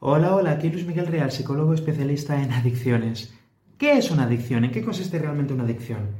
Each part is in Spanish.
Hola, hola, aquí Luis Miguel Real, psicólogo especialista en adicciones. ¿Qué es una adicción? ¿En qué consiste realmente una adicción?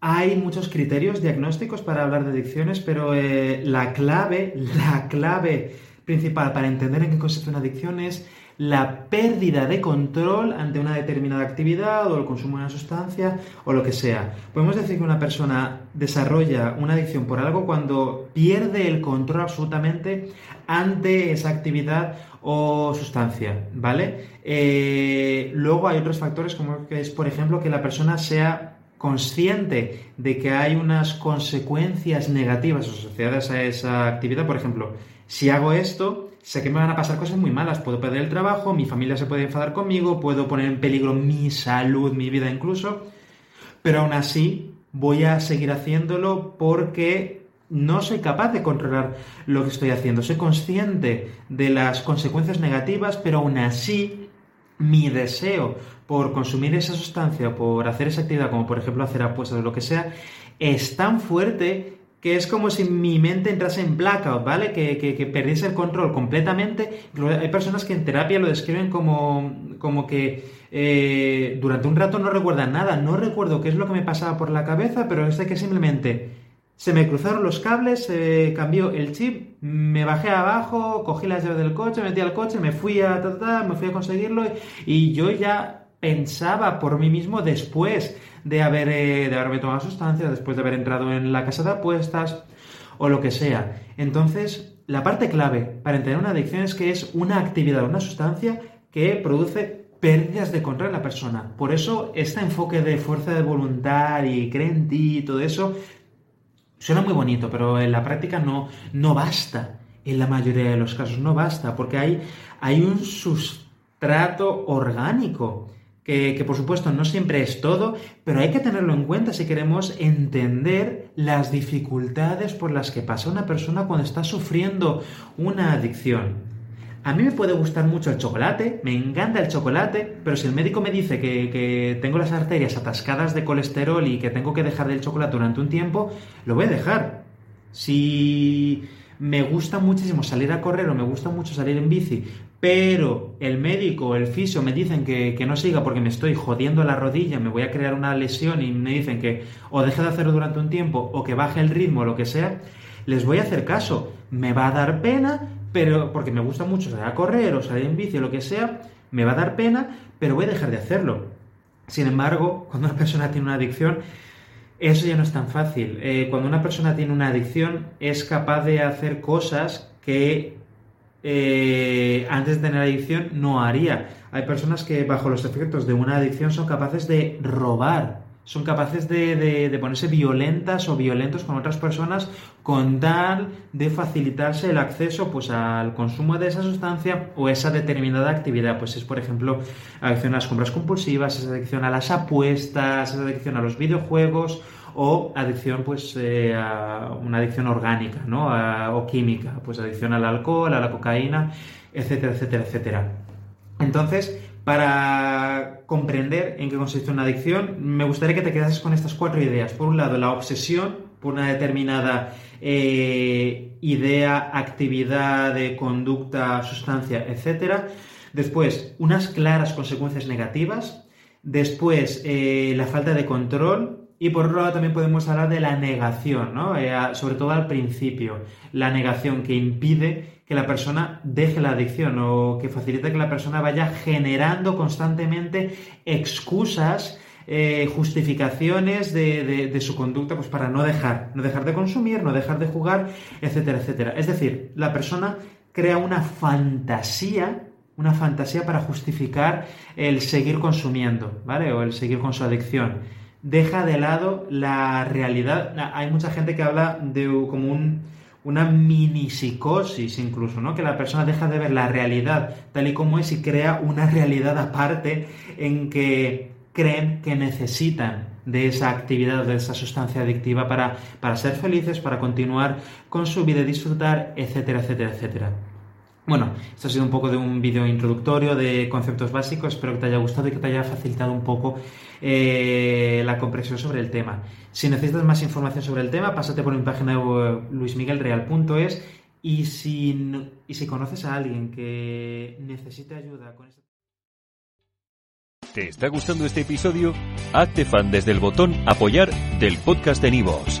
Hay muchos criterios diagnósticos para hablar de adicciones, pero eh, la clave, la clave principal para entender en qué consiste una adicción es la pérdida de control ante una determinada actividad o el consumo de una sustancia o lo que sea. Podemos decir que una persona desarrolla una adicción por algo cuando pierde el control absolutamente ante esa actividad o sustancia, ¿vale? Eh, luego hay otros factores como que es, por ejemplo, que la persona sea consciente de que hay unas consecuencias negativas asociadas a esa actividad. Por ejemplo, si hago esto, sé que me van a pasar cosas muy malas, puedo perder el trabajo, mi familia se puede enfadar conmigo, puedo poner en peligro mi salud, mi vida incluso, pero aún así voy a seguir haciéndolo porque no soy capaz de controlar lo que estoy haciendo. Soy consciente de las consecuencias negativas, pero aún así mi deseo por consumir esa sustancia, por hacer esa actividad, como por ejemplo hacer apuestas o lo que sea, es tan fuerte que es como si mi mente entrase en blackout, ¿vale? Que, que, perdiese el control completamente. Hay personas que en terapia lo describen como, como que eh, durante un rato no recuerdan nada, no recuerdo qué es lo que me pasaba por la cabeza, pero es de que simplemente se me cruzaron los cables, se cambió el chip, me bajé abajo, cogí las llaves del coche, metí al coche, me fui a, me fui a conseguirlo y yo ya pensaba por mí mismo después de, haber, eh, de haberme tomado sustancia, después de haber entrado en la casa de apuestas o lo que sea. Entonces, la parte clave para entender una adicción es que es una actividad, una sustancia que produce pérdidas de control en la persona. Por eso, este enfoque de fuerza de voluntad y cree en ti y todo eso suena muy bonito, pero en la práctica no, no basta. En la mayoría de los casos no basta, porque hay, hay un sustrato orgánico que, por supuesto no siempre es todo, pero hay que tenerlo en cuenta si queremos entender las dificultades por las que pasa una persona cuando está sufriendo una adicción. A mí me puede gustar mucho el chocolate, me encanta el chocolate, pero si el médico me dice que, que, tengo las arterias atascadas de colesterol y que tengo que dejar del chocolate durante un tiempo, lo voy a dejar. Si me gusta muchísimo salir a correr o me gusta mucho salir en bici, pero el médico o el fisio me dicen que, no siga porque me estoy jodiendo la rodilla, me voy a crear una lesión y me dicen que o deje de hacerlo durante un tiempo o que baje el ritmo o lo que sea, les voy a hacer caso. Me va a dar pena, pero porque me gusta mucho salir a correr o salir en bici o lo que sea, me va a dar pena, pero voy a dejar de hacerlo. Sin embargo, cuando una persona tiene una adicción, eso ya no es tan fácil. Eh, cuando una persona tiene una adicción es capaz de hacer cosas que eh, antes de tener adicción no haría. Hay personas que bajo los efectos de una adicción son capaces de robar, son capaces de, ponerse violentas o violentos con otras personas con tal de facilitarse el acceso pues, al consumo de esa sustancia o esa determinada actividad. Pues es, por ejemplo, adicción a las compras compulsivas, es adicción a las apuestas, es adicción a los videojuegos o adicción, pues, eh, a una adicción orgánica, ¿no? o química, pues adicción al alcohol, a la cocaína, etcétera, etcétera, etcétera. Entonces, para comprender en qué consiste una adicción, me gustaría que te quedases con estas cuatro ideas. Por un lado, la obsesión por una determinada eh, idea, actividad, de conducta, sustancia, etcétera. Después, unas claras consecuencias negativas. Después, eh, la falta de control, y por otro lado también podemos hablar de la negación, ¿no? Eh, sobre todo al principio, la negación que impide que la persona deje la adicción o que facilita que la persona vaya generando constantemente excusas, eh, justificaciones de, de, su conducta pues para no dejar, no dejar de consumir, no dejar de jugar, etcétera, etcétera. Es decir, la persona crea una fantasía una fantasía para justificar el seguir consumiendo, ¿vale? O el seguir con su adicción deja de lado la realidad. Hay mucha gente que habla de como un, una mini psicosis incluso, ¿no? Que la persona deja de ver la realidad tal y como es y crea una realidad aparte en que creen que necesitan de esa actividad, de esa sustancia adictiva para, para ser felices, para continuar con su vida y disfrutar, etcétera, etcétera, etcétera. Bueno, esto ha sido un poco de un vídeo introductorio de conceptos básicos, espero que te haya gustado y que te haya facilitado un poco eh, la comprensión sobre el tema. Si necesitas más información sobre el tema, pásate por mi página web luismiguelreal.es Y si, y si conoces a alguien que necesite ayuda con este... ¿Te está gustando este episodio? Hazte fan desde el botón apoyar del podcast de Nivos.